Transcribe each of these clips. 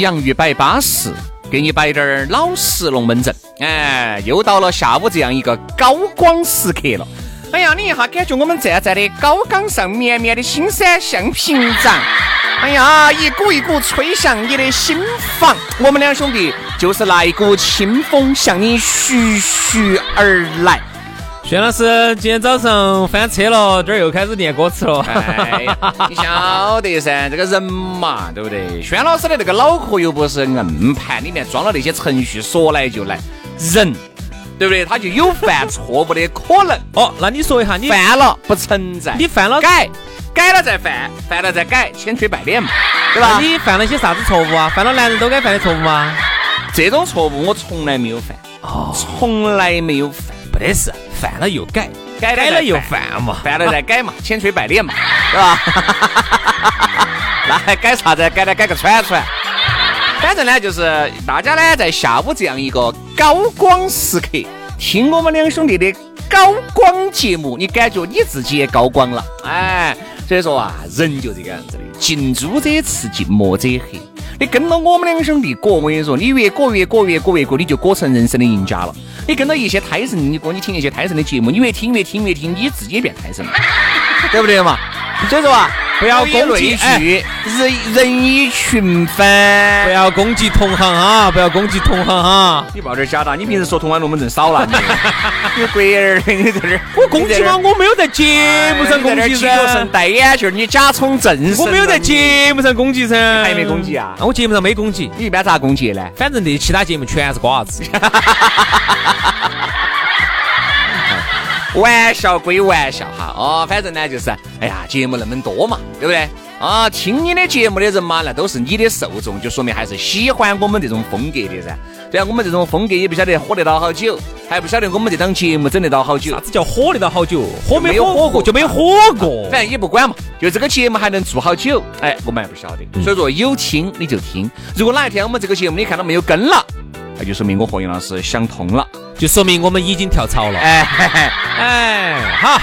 洋芋摆巴适，给你摆点儿老实龙门阵。哎，又到了下午这样一个高光时刻了。哎呀，你一下感觉我们站在的高岗上，绵绵的青山像屏障。哎呀，一股一股吹向你的心房。我们两兄弟就是那一股清风，向你徐徐而来。轩老师今天早上翻车了，这儿又开始念歌词了。哎呀，你晓得噻，这个人嘛，对不对？轩老师的那个脑壳又不是硬盘，里面装了那些程序，说来就来。人，对不对？他就有犯错误的可能。哦，那你说一下，你犯了不存在，你犯了改，改了再犯，犯了再改，千锤百炼嘛，对吧？你犯了些啥子错误啊？犯了男人都该犯的错误吗？这种错误我从来没有犯，哦，从来没有犯，不得事。犯了又改，改改了又犯嘛，犯了再改嘛，千锤百炼嘛，对吧？那还改啥子？改了改个串串。反正呢，就是大家呢，在下午这样一个高光时刻，听我们两兄弟的高光节目，你感觉你自己也高光了，哎。所以说啊，人就这个样子的，近朱者赤，近墨者黑。你跟到我们两兄弟过，我跟你说，你越过越过越过越过，你就过成人生的赢家了。你跟到一些胎神，你哥，你听一些胎神的节目，你越听越听越听，你自己也变胎神了，对不对嘛？所以说啊。不要攻击，人人以群分。不要攻击同行啊！不要攻击同行哈！你报点假的，你平时说同安龙门阵少了，你 你鬼儿，你在这儿我攻击吗？我没有在节目上攻击噻。戴眼镜，你假充正我没有在节目上攻击噻。还没攻击啊？我节目上没攻击。你一般咋攻击呢？反正那其他节目全是瓜子。玩笑归玩笑哈，哦，反正呢就是，哎呀，节目那么多嘛，对不对？啊，听你的节目的人嘛，那都是你的受众，就说明还是喜欢我们这种风格的噻。对啊，我们这种风格也不晓得火得到好久，还不晓得我们这档节目整得到好久。啥子叫火得到好久？火没有火过就没火过。反正也不管嘛，就这个节目还能做好久，哎，我们还不晓得。所以说有听你就听，如果哪一天我们这个节目你看到没有跟了，那就说明我和杨老师想通了。就说明我们已经跳槽了，哎哎，好，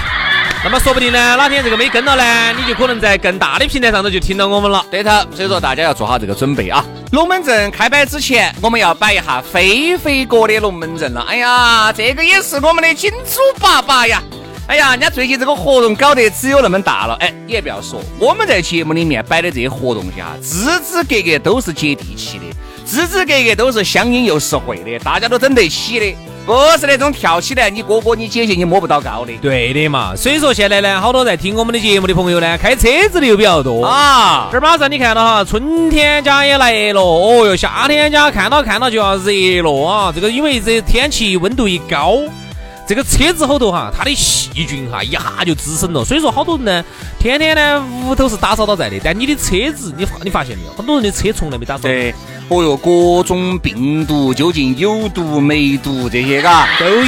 那么说不定呢，哪天这个没跟了呢，你就可能在更大的平台上头就听到我们了。对头，所以说大家要做好这个准备啊。龙门阵开摆之前，我们要摆一下飞飞哥的龙门阵了。哎呀，这个也是我们的金主爸爸呀。哎呀，人家最近这个活动搞得只有那么大了。哎，你也不要说，我们在节目里面摆的这些活动下，支支格格都是接地气的，支支格格都是相应又实惠的，大家都整得起的。不是那种跳起来，你哥哥你姐姐你摸不到高的。对的嘛，所以说现在呢，好多在听我们的节目的朋友呢，开车子的又比较多啊。这儿马上你看到哈，春天家也来了，哦哟，夏天家看到看到就要热了啊。这个因为这天气温度一高，这个车子后头哈，它的细菌哈一下就滋生了。所以说好多人呢，天天呢屋头是打扫到在的，但你的车子你发你发现没有，很多人的车从来没打扫。对。哦哟，各种病毒，究竟有毒没毒这些嘎都有，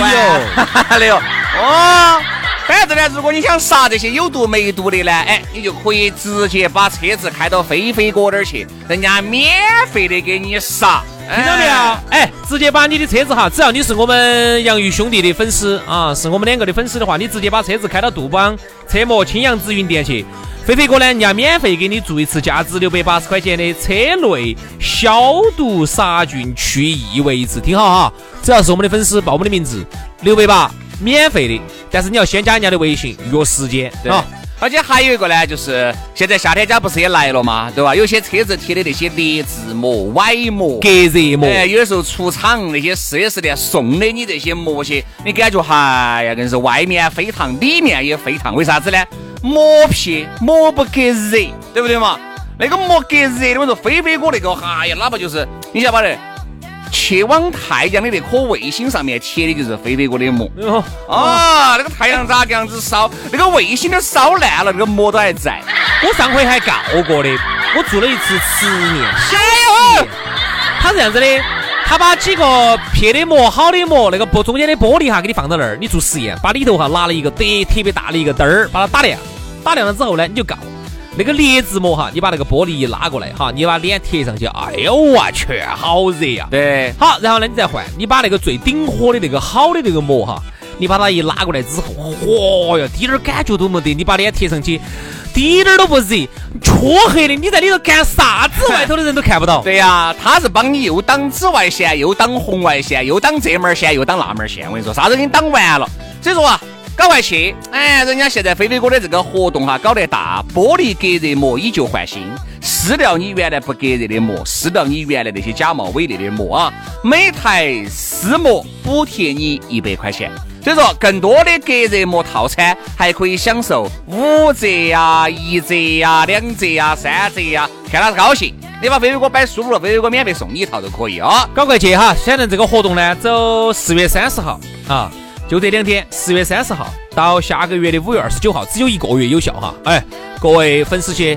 还有哦。反正呢，如果你想杀这些有毒没毒的呢，哎，你就可以直接把车子开到飞飞哥那儿去，人家免费的给你杀。听到没有？哎，直接把你的车子哈，只要你是我们洋芋兄弟的粉丝啊，是我们两个的粉丝的话，你直接把车子开到杜邦车模青阳紫云店去，飞飞哥呢，人家免费给你做一次价值六百八十块钱的车内消毒杀菌去异味一次，听好哈，只要是我们的粉丝报我们的名字，六百八免费的，但是你要先加人家的微信约时间啊。而且还有一个呢，就是现在夏天家不是也来了嘛，对吧？有些车子贴的那些劣质膜、歪膜、隔热膜，哎，有的时候出厂那些四 S 店送的你这些膜些，你感觉哎呀，硬是外面飞烫，里面也飞烫，为啥子呢？膜皮膜不隔热，对不对嘛？那个膜隔热的，我说飞飞哥那个，哎呀，哪怕就是你晓得。去往太阳的那颗卫星上面贴的就是飞飞哥的膜啊！那个太阳咋个样子烧？那个卫星都烧烂了，那个膜都还在。我上回还告过的，我做了一次实验。加油！他是这样子的，他把几个撇的膜、好的膜，那个玻中间的玻璃哈，给你放到那儿，你做实验，把里头哈拿了一个得特别大的一个灯儿，把它打亮，打亮了之后呢，你就告。那个劣质膜哈，你把那个玻璃一拉过来哈，你把脸贴上去，哎呦我去，好热呀！对，好，然后呢你再换，你把那个最顶火的那个好的那个膜哈，你把它一拉过来之后，嚯哟，滴点儿感觉都没得，你把脸贴上去，滴点儿都不热，黢黑的，你在里头干啥子？外头的人都看不到。对呀，他是帮你又挡紫外线，又挡红外线，又挡这门线，又挡那门线。我跟你说，啥子给你挡完了？所以说啊。赶快去！哎，人家现在飞飞哥的这个活动哈搞得大，玻璃隔热膜以旧换新，撕掉你原来不隔热的膜，撕掉你原来那些假冒伪劣的膜啊！每台撕膜补贴你一百块钱。所以说，更多的隔热膜套餐还可以享受五折呀、一折呀、两折呀、三折呀，看他是高兴。你把飞飞哥摆舒服了，飞飞哥免费送你一套都可以啊！赶快去哈！反正这个活动呢，走四月三十号啊。就这两天，十月三十号到下个月的五月二十九号，只有一个月有效哈。哎，各位粉丝些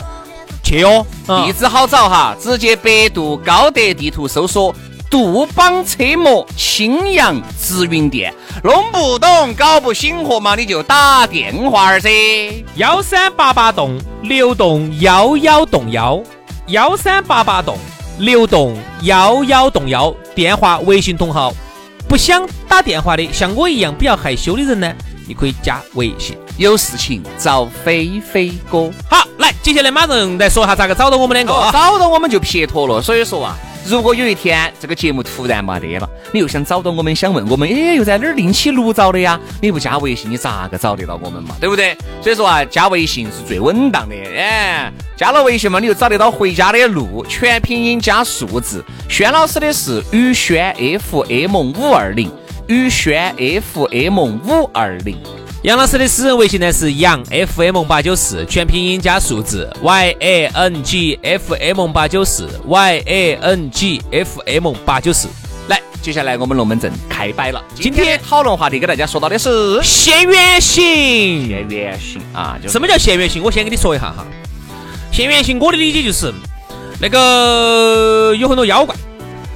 去哦，地址好找哈，直接百度高德地图搜索杜邦车模青阳直营店。弄不懂、搞不醒活嘛，你就打电话儿噻。幺三八八栋六栋幺幺栋幺，幺三八八栋六栋幺幺栋幺，电话、微信同号。不想打电话的，像我一样比较害羞的人呢，你可以加微信，有事情找飞飞哥。好，来，接下来马上来说下咋个找到我们两个，找到我们就撇脱了。所以说啊。如果有一天这个节目突然没得了，你又想找到我们，想问我们，哎，又在哪儿另起炉灶的呀？你不加微信，你咋个找得到我们嘛？对不对？所以说啊，加微信是最稳当的。哎，加了微信嘛，你就找得到回家的路，全拼音加数字。轩老师的是宇轩 FM 五二零，宇轩 FM 五二零。杨老师的私人微信呢是杨 FM 八九四，全拼音加数字 Y A N G F M 八九四 Y A N G F M 八九四。来，接下来我们龙门阵开摆了。今天讨论话题给大家说到的是现原形。现原形啊，什么叫现原形？我先给你说一下哈。现原形，我的理解就是那个有很多妖怪。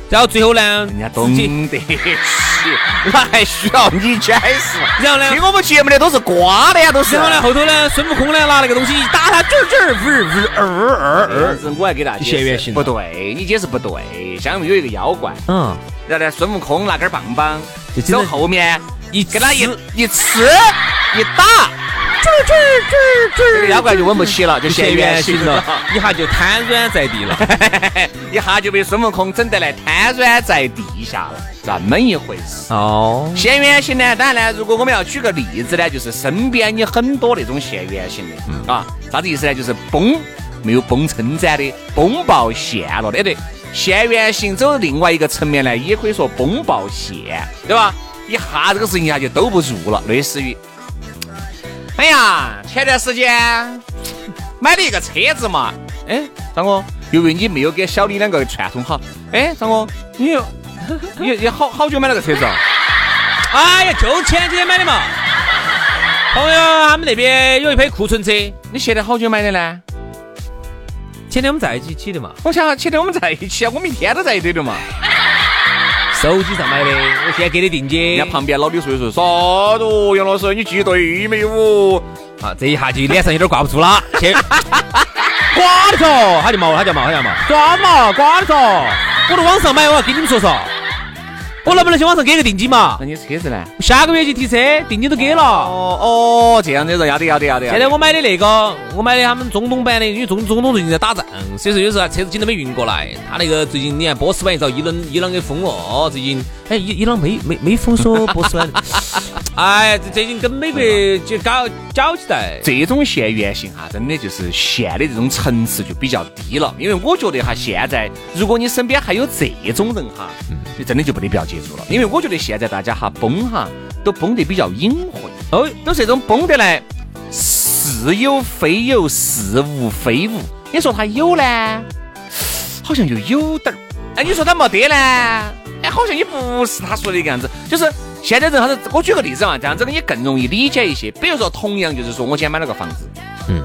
然后最后呢，人家懂得起，那还需要你解释？然后呢，听我们节目的都是瓜的呀，都是。然后呢，后头呢，孙悟空呢拿那个东西一打他，啾啾呜，呜呜二二二。我还给大家解释，不对，你解释不对。相当于有一个妖怪，嗯，然后呢，孙悟空拿根棒棒，走后面一给他一一吃一打。这个妖怪就稳不起了，就现原形了，一下就瘫软在地了，一下就被孙悟空整得来瘫软在地下了，这么一回事。哦，现原形呢，当然呢，如果我们要举个例子呢，就是身边有很多那种现原形的，啊，啥子意思呢？就是崩没有崩撑展的，崩爆现了的，对，现原形走另外一个层面呢，也可以说崩爆现，对吧？一下这个事情一下就兜不住了，类似于。哎呀，前段时间买了一个车子嘛，哎，张哥，由于你没有给小李两个串通好，哎，张哥，你 你你好好久买了个车子？哎呀，就前几天买的嘛。朋友他们那边有一批库存车，你现在好久买的呢？前天我们在一起的嘛。我想前天我们在一起啊，我们一天都在一堆的嘛。手机上买的，我现在给你定金。人家旁边老李说一说，啥子？杨老师，你记对没有？啊，这一下就脸上有点挂不住了。去，挂的嗦，他就毛，他就毛，他就毛。抓嘛，挂的嗦。我在网上买，我要跟你们说说，我能不能去网上给个定金嘛？那你车子呢？下个月去提车，定金都给了。哦哦，这样子说要得要得要得。现在我买的那个，我买的他们中东版的，因为中中东最近在打仗，所以说有时候车子紧都没运过来。他那个最近你看波斯版一遭伊朗伊朗给封了，哦，最近哎伊伊朗没没没封锁波斯湾。哎，这最近跟美国就搞搅起来。这种现原型哈，真的就是现的这种层次就比较低了。因为我觉得哈，现在如果你身边还有这种人哈，就真的就不得必要接触了。因为我觉得现在大家哈崩哈都崩得比较隐晦，哦，都是这种崩得来似有非有，似无非无。你说他有呢，好像又有点儿；哎，你说他没得呢，哎，好像也不是他说的一个样子，就是。现在人他是，我举个例子嘛，这样子你更容易理解一些。比如说，同样就是说我今天买了个房子，嗯，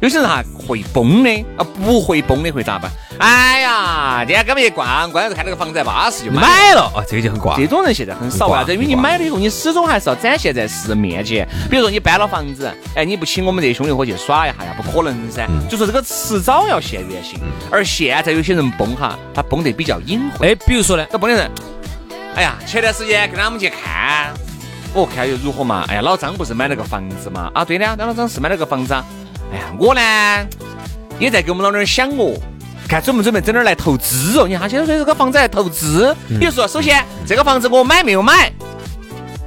有些人哈会崩的，啊不会崩的会咋办？哎呀，今天根本一逛，逛着看那个房子巴适就买了，哦，这个就很挂。这种人现在很少啊，因为你买了以后，你始终还是要展现在世人面前。比如说你搬了房子，哎，你不请我们这些兄弟伙去耍一下呀？不可能噻。就说这个迟早要现原形，而现在有些人崩哈，他崩得比较隐晦。哎，比如说呢，这崩的人。哎呀，前段时间跟他们去看，我看又如何嘛？哎呀，老张不是买了个房子嘛？啊，对的，老张是买了个房子啊。哎呀，我呢也在给我们老娘想哦，看准不准备整点来投资哦。你看，现在说这个房子来投资，比如说，首先这个房子我买没有买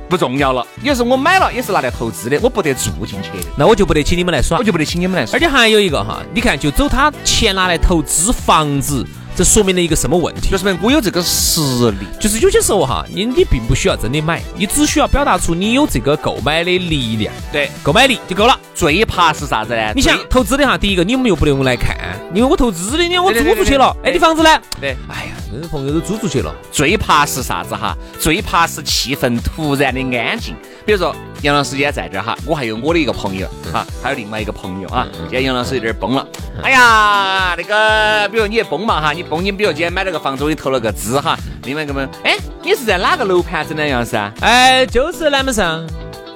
不重要了，有时候我买了也是拿来投资的，我不得住进去的，那我就不得请你们来耍，我就不得请你们来耍。而且还有一个哈，你看，就走他钱拿来投资房子。这说明了一个什么问题？就说明我有这个实力。就是有些时候哈，你你并不需要真的买，你只需要表达出你有这个购买的力量，对，购买力就够了。最怕是啥子呢？你想投资的哈，第一个你们又不能来看，因为我投资的，你看我租出去了。哎，你房子呢？对，哎呀，这朋友都租出去了。最怕是啥子哈？最怕是气氛突然的安静。比如说杨老师今天在这儿哈，我还有我的一个朋友哈，还有另外一个朋友啊。今天杨老师有点崩了。哎呀，那个，比如你崩嘛哈，你崩，你比如今天买了个房子，你投了个资哈。另外一个嘛，哎，你是在哪个楼盘整的杨老师啊？哎，就是南门上。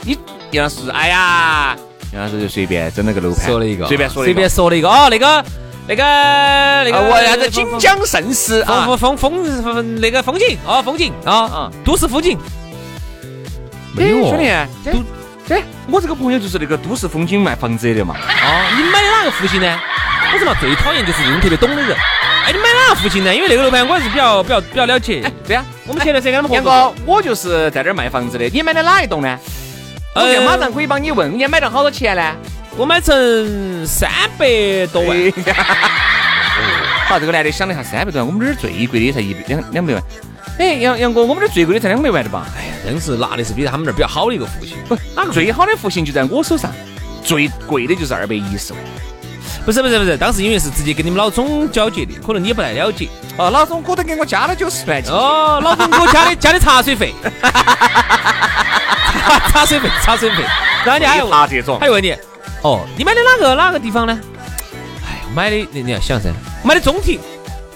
你杨老师，哎呀，杨老师就随便整了个楼盘，说了一个，随便说，随便说了一个哦，那个，那个，那个，我啥子锦江盛世啊，风风风风那个风景哦，风景啊啊，都市风景。没有兄弟，都哎，我这个朋友就是那个都市风景卖房子的嘛。啊，你买哪个户型呢？我说嘛最讨厌就是这种特别懂的人。哎，你买哪个户型呢？因为那个楼盘我还是比较比较比较了解。哎，对呀，我们前段时间跟他们杨哥，我就是在这儿卖房子的。你买的哪一栋呢？我马上可以帮你问，你买了好多钱呢？我买成三百多万。好，这个男的想了一下，三百多万，我们这儿最贵的才一两两百万。哎，杨杨哥，我们这最贵的才两百万的吧？哎呀，真是拿的是比他们那儿比较好的一个户型。不，哪个最好的户型就在我手上，最贵的就是二百一十万。不是不是不是，当时因为是直接跟你们老总交接的，可能你也不太了解。哦，老总，我都给我加了九十万。哦，老总给我加的加的茶水费。茶水费，茶水费。然后你还有这种？还有问你？哦，你买的哪个哪个地方呢？哎，买的你你要想噻，买的中庭。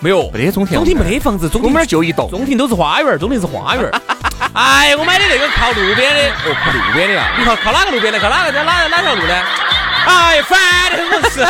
没有，没得中庭，中庭没得房子，中庭那儿就一栋，中庭都是花园，中庭是花园。哎，我买的那个靠路边的，哦，靠路边的啊，你靠靠哪个路边的？靠哪个在哪哪条路呢？哎，烦的很是，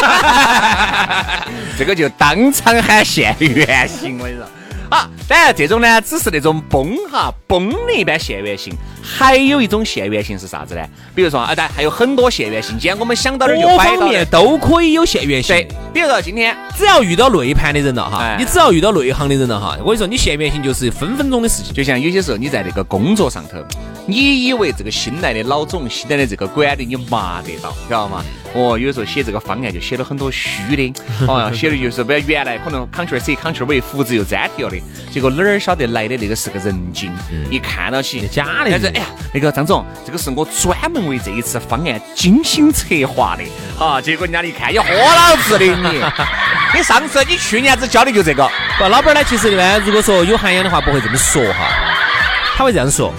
这个就当场喊现原形，我跟你说。啊，当然这种呢，只是那种崩哈崩的一般现原性，还有一种现原性是啥子呢？比如说啊，但还有很多现原性，今天我们想到的就摆到面都可以有现原形。对，比如说今天只要遇到内盘的人了哈，你只要遇到内行的人了哈，我跟你说，你现原性就是分分钟的事情。就像有些时候你在那个工作上头，你以为这个新来的老总、新来的这个管理你麻得到，知道吗？哦，有时候写这个方案就写了很多虚的，哦，写的就是不原来可能 Ctrl C Ctrl V 复制又粘贴了的，结果哪儿晓得来的那个是个人精，一看到起假的。但是哎呀，那个张总，这个是我专门为这一次方案精心策划的，好，结果人家一看，你豁老子的你，你上次你去年子教的就这个。不，老板呢，其实呢，如果说有涵养的话，不会这么说哈，他会这样说。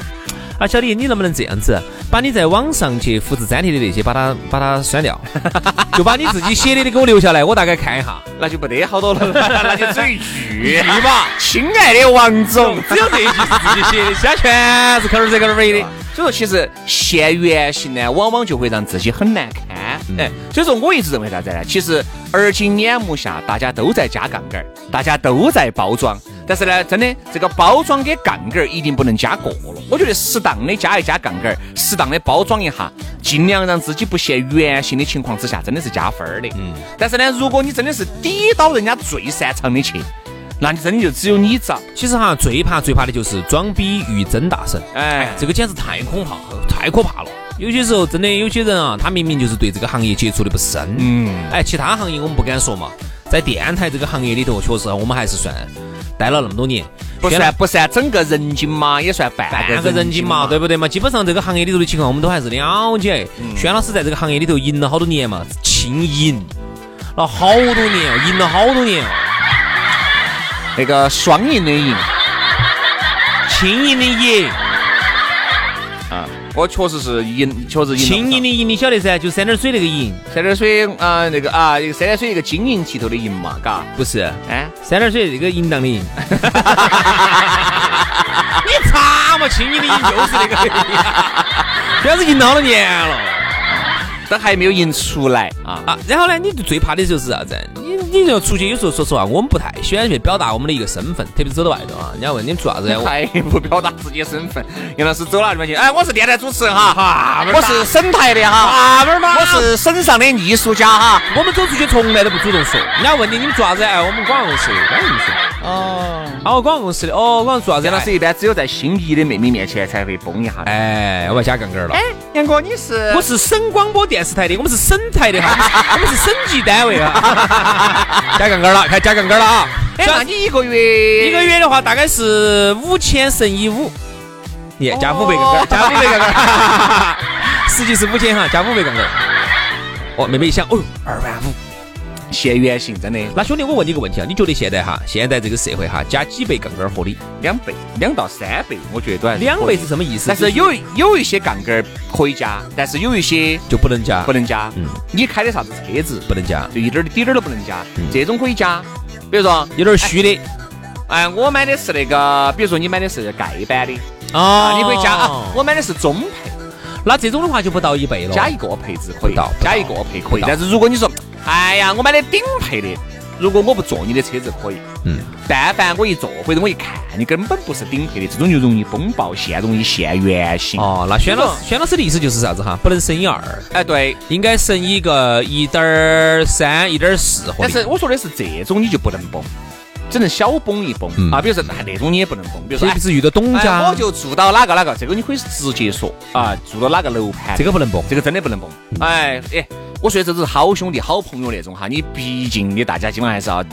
啊，小李，你能不能这样子，把你在网上去复制粘贴的那些，把它把它删掉，就把你自己写的的给我留下来，我大概看一下，那就不得好多了，那就只一句 吧。亲爱的王总，只有这一句是自己写的，其他全是 Ctrl C Ctrl V 的。所以说，其实现原形呢，往往就会让自己很难堪。哎，所以说我一直认为啥子呢？其实而今眼目下，大家都在加杠杆，大家都在包装。但是呢，真的这个包装跟杠杆一定不能加过了。我觉得适当的加一加杠杆，适当的包装一下，尽量让自己不现原形的情况之下，真的是加分的。嗯。但是呢，如果你真的是抵到人家最擅长的去，那你真的就只有你找。其实哈，最怕最怕的就是装逼遇真大神。哎，这个简直太可怕，太可怕了。有些时候真的有些人啊，他明明就是对这个行业接触的不深。嗯。哎，其他行业我们不敢说嘛，在电台这个行业里头，确实我们还是算待了那么多年，不算不算整个人精嘛，也算半半个人精嘛，对不对嘛？基本上这个行业里头的情况，我们都还是了解。轩老师在这个行业里头赢了好多年嘛，轻赢了好多年，赢了好多年，那个双赢的赢，轻赢的赢。我确实是银，确实银。轻盈的银你晓得噻，就三点水那个银，三点水啊，那个啊，一个三点水一个晶莹剔透的银嘛，嘎。不是，哎，三点水这个银当的银。你查嘛，轻盈的银就是那个赢，主要是赢好多年了，都还没有赢出来啊啊！然后呢，你最怕的就是啥子？你你要出去，有时候说实话，我们不太喜欢去表达我们的一个身份，特别是走到外头啊。人家问你们做啥子？太 不表达自己身份。杨老师走哪里面去？哎，我是电台主持人哈，我是省台的哈，我是省上的艺术家哈。我们走出去从来都不主动说。人家问你你们做啥子？哎，我们广告公司的，广告公司。哦，哦，广告公司的，哦，广告做啥子？杨老师一般只有在心仪的妹妹面前才会崩一下。哎，我要加杠杆了。哎，杨哥，你是？我是省广播电视台的，我们是省台的哈，我们是省级单位啊。加杠杆了，开加杠杆了啊！哎，那你一个月一个月的话，大概是五千乘以五，耶，加五百杠杆，加五百杠杆，实际是五千哈，加五百杠杆。哦，妹妹一想，哦，二万五。现原形真的，那兄弟，我问你个问题啊，你觉得现在哈，现在这个社会哈，加几倍杠杆合理？两倍，两到三倍，我觉得都还两倍是什么意思？但是有有一些杠杆可以加，但是有一些就不能加，不能加。嗯，你开的啥子车子不能加，就一点儿滴点儿都不能加。这种可以加，比如说有点虚的。哎，我买的是那个，比如说你买的是盖板的啊，你可以加啊。我买的是中配，那这种的话就不到一倍了。加一个配置可以，加一个配可以。但是如果你说。哎呀，我买的顶配的，如果我不坐你的车子可以，嗯，但凡我一坐或者我一看你根本不是顶配的，这种就容易风爆线，容易现原形。哦，那轩老轩老师的意思就是啥子哈？不能乘以二，哎，对，应该乘一个一点三、一点四。但是我说的是这种你就不能崩，只能小崩一崩啊。比如说那那种你也不能崩，比如说是遇到董家，我就住到哪个哪个，这个你可以直接说啊，住到哪个楼盘，这个不能崩，这个真的不能崩。哎，哎。我说这都是好兄弟、好朋友那种哈，你毕竟你大家今晚还是要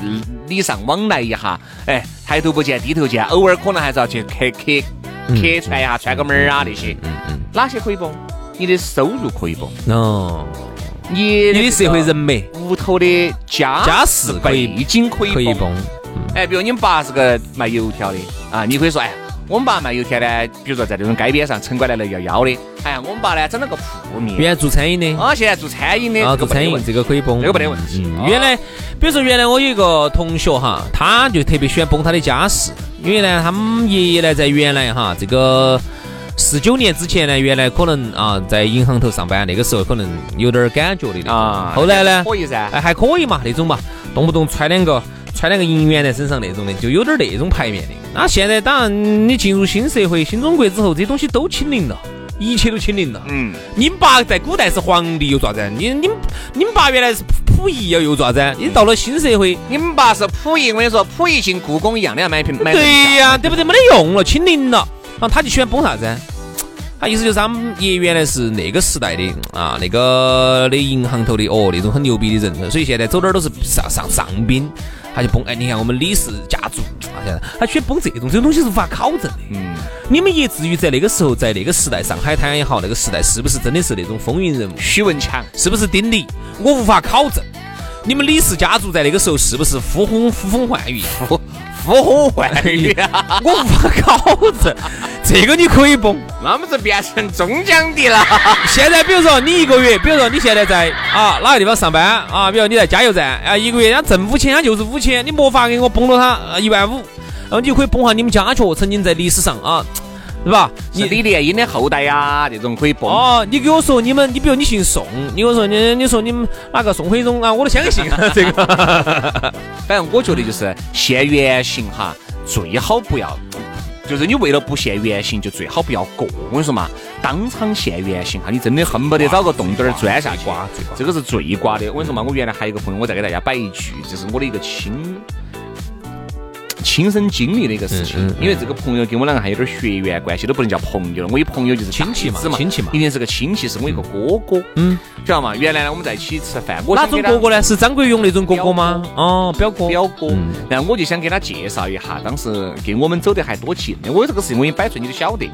礼尚往来一下，哎，抬头不见低头见，偶尔可能还是要去客客客串一下，串个门儿啊那些。嗯嗯。哪些可以崩？你的收入可以崩。哦。你你的社会人脉，屋头的家家世背景可以崩。哎，比如你们爸是个卖油条的啊，你可以说哎。我们爸卖油条呢，比如说在这种街边上，城管来了要要的。哎呀，我们爸呢整了个铺面，原来做餐饮的，啊，现在做餐饮的，啊，做餐饮这个可以崩，这个没得问题。原来，比如说原来我有一个同学哈，他就特别喜欢崩他的家事，因为呢，他们爷爷呢在原来哈这个四九年之前呢，原来可能啊在银行头上班，那个时候可能有点感觉的啊。后来呢，可以噻，哎，还可以嘛那种嘛，动不动揣两个。穿两个银元在身上那种的，就有点那种牌面的。那现在当然，你进入新社会、新中国之后，这些东西都清零了，一切都清零了。嗯，你们爸在古代是皇帝又咋子？你、你们、你们爸原来是溥仪又又咋子？你到了新社会，你们爸是溥仪，我跟你说，溥仪进故宫一样的要买瓶买。对呀，对不对？没得用了，清零了。然后他就喜欢崩啥子？他意思就是他们爷原来是那个时代的啊，那个的银行头的哦，那种很牛逼的人，所以现在走哪儿都是上上上宾。他就崩哎！你看我们李氏家族啊，现在他喜欢崩这种，这种东西是无法考证的。嗯，你们也至于在那个时候，在那个时代，上海滩也好，那个时代是不是真的是那种风云人物？许文强是不是丁力？我无法考证。你们李氏家族在那个时候是不是呼风呼风唤雨？呼呼风唤雨啊！我无法考证。这个你可以崩，那么就变成中奖的了。现在比如说你一个月，比如说你现在在啊哪个地方上班啊，比如你在加油站啊，一个月人家挣五千，他就是五千，你没法给我崩了他一万五，然后你就可以崩下你们家雀曾经在历史上啊，是吧？你李莲英的后代呀，这种可以崩。哦，你给我说你们，你比如你姓宋，你给我说你你说你们哪个宋徽宗啊，我都相信 这个。反正我觉得就是现原形哈。最好不要，就是你为了不现原形，就最好不要过。我跟你说嘛，当场现原形哈，你真的恨不得找个洞洞儿钻下去，这个是最瓜的。我跟你说嘛，我原来还有一个朋友，我再给大家摆一句，这是我的一个亲。亲身经历的一个事情，因为这个朋友跟我两个还有点血缘关系，都不能叫朋友了。我一朋友就是亲戚嘛，亲戚嘛，一定是个亲戚，是我一个哥哥。嗯，知道吗？原来呢，我们在一起吃饭，哪种哥哥呢？是张国荣那种哥哥吗？哦，表哥，表哥。然后我就想给他介绍一下，当时跟我们走得还多近的。我有这个事情我已经摆出来，你都晓得。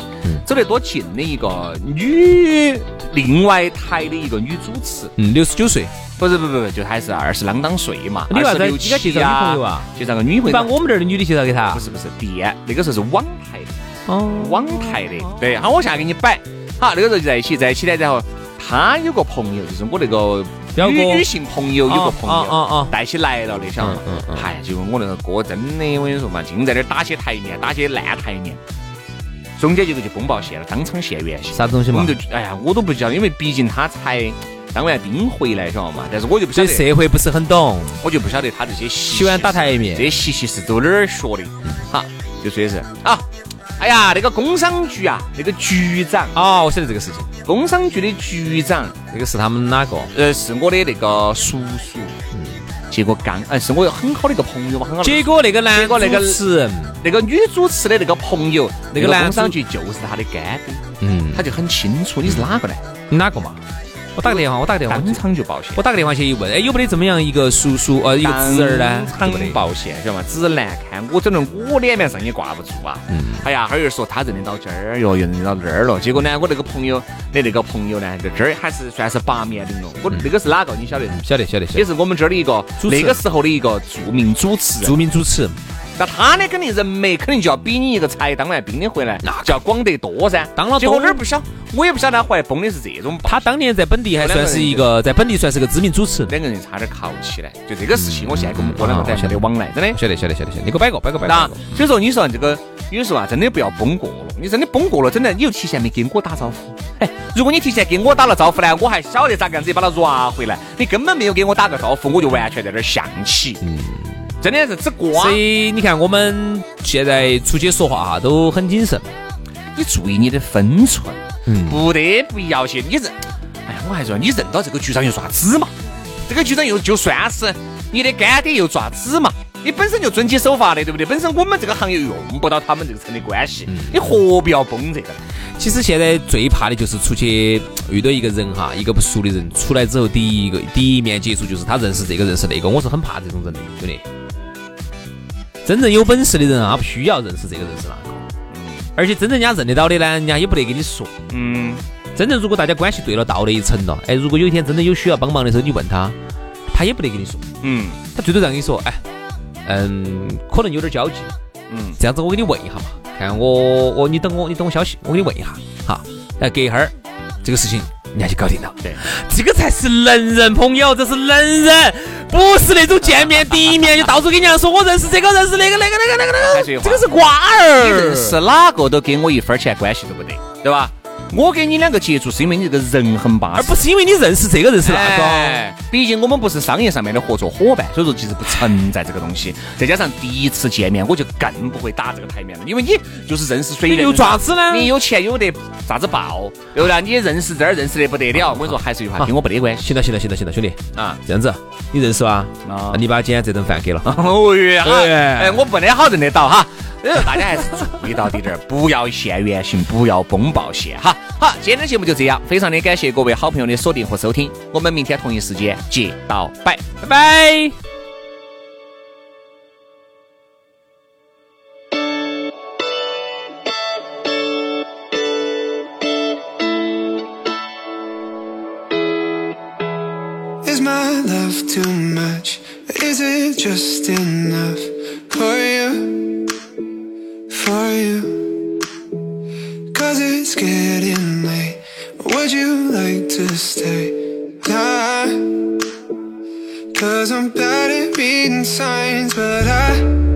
走得多近的一个女，另外台的一个女主持，嗯，六十九岁。不是不不不，就还是二十啷当岁嘛。你为啥子应该介绍女朋友啊？介绍个女朋友。把我们这儿的女的介绍给他。不是不是，电那个时候是网台的。哦。网台的，对。好，我现在给你摆。好，那个时候就在一起，在一起呢，然后他有个朋友，就是我那个女女性朋友有个朋友，带起来了的，晓得吗？嗨，就我那个哥，真的，我跟你说嘛，净在那儿打些台面，打些烂台面。中间结果就崩爆线了，当场现原形。啥子东西嘛？我们就哎呀，我都不知道，因为毕竟他才。当完兵回来，晓得嘛？但是我就不晓得社会不是很懂，我就不晓得他这些喜欢打台面，这些习习是走哪儿学的？好，就说的是啊，哎呀，那个工商局啊，那个局长啊，我晓得这个事情。工商局的局长，那个是他们哪个？呃，是我的那个叔叔。嗯。结果刚，哎，是我很好的一个朋友嘛，很好。结果那个男，结果那个是那个女主持的那个朋友，那个工商局就是他的干爹。嗯。他就很清楚你是哪个呢？哪个嘛？我打个电话，我打个电话，当场就报险。我打个电话去一问，哎，有没得这么样一个叔叔，呃，一个侄儿呢？当场报险，晓得吗？只难看，我整的我脸面上也挂不住啊。嗯。哎呀，哈又说他认得到这儿哟，又认得到那儿了。结果呢，我那个朋友的那个朋友呢，在这儿还是算是八面玲珑。我那个是哪个？你晓得？晓得，晓得，也是我们这儿的一个那个时候的一个著名主持人。著名主持。那他呢？肯定人脉肯定就要比你一个才当完兵的回来，那就要广得多噻。当了结果哪儿不晓，我也不晓得他后来崩的是这种。他当年在本地还算是一个，在本地算是个知名主持。两个人差点靠起来，就这个事情，我现在跟我们哥两个在晓得往来，真的。晓得晓得晓得晓得，你给我摆个摆个摆个。所以说，你说这个有时候啊，真的不要崩过了。你真的崩过了，真的你又提前没跟我打招呼。哎，如果你提前给我打了招呼呢，我还晓得咋个样子把他抓回来。你根本没有给我打个招呼，我就完全在那儿象棋。嗯。真的是只瓜，所以你看我们现在出去说话哈都很谨慎，你注意你的分寸，嗯，不得不要去。你认，哎呀，我还说你认到这个局长又爪子嘛？这个局长又就算是你的干爹又爪子嘛？你本身就遵纪守法的，对不对？本身我们这个行业用不到他们这个层的关系，你何必要崩这个？其实现在最怕的就是出去遇到一个人哈，一个不熟的人出来之后，第一个第一面接触就是他认识这个认识那个，我是很怕这种人的，兄弟。真正有本事的人啊，不需要认识这个认识那个，嗯，而且真正人家认得到的呢，人家也不得跟你说，嗯，真正如果大家关系对了，到了一层了，哎，如果有一天真的有需要帮忙的时候，你问他，他也不得跟你说，嗯，他最多让你说，哎，嗯，可能有点交际，嗯，这样子我给你问一下嘛，看我我你等我你等我消息，我给你问一下，哈，哎，隔一会儿这个事情。人家就搞定了，对，这个才是能人朋友，这是能人，不是那种见面第一面就到处跟人家说我认识这个认识那个那个那个那个那个，这个是瓜儿，你认识哪个都跟我一分钱关系都不得，对吧？我跟你两个接触是因为你这个人很巴适，而不是因为你认识这个认识那个。毕竟我们不是商业上面的合作伙伴，所以说其实不存在这个东西。再加上第一次见面，我就更不会打这个台面了，因为你就是认识水你有爪子呢？你有钱有得啥子报，对不对？你认识这儿认识的不得了。我跟你说，还是一句话，跟我没得关系。行了行了行了行了，兄弟啊，这样子，你认识吧？啊你把今天这顿饭给了。哦耶，哎，我不得好认得到哈。大家还是注意到点儿，不要现原形，不要崩爆线哈。好，今天的节目就这样，非常的感谢各位好朋友的锁定和收听，我们明天同一时间接到拜拜拜。for you. Cause it's getting late. Would you like to stay? Nah. Cause I'm bad at reading signs, but I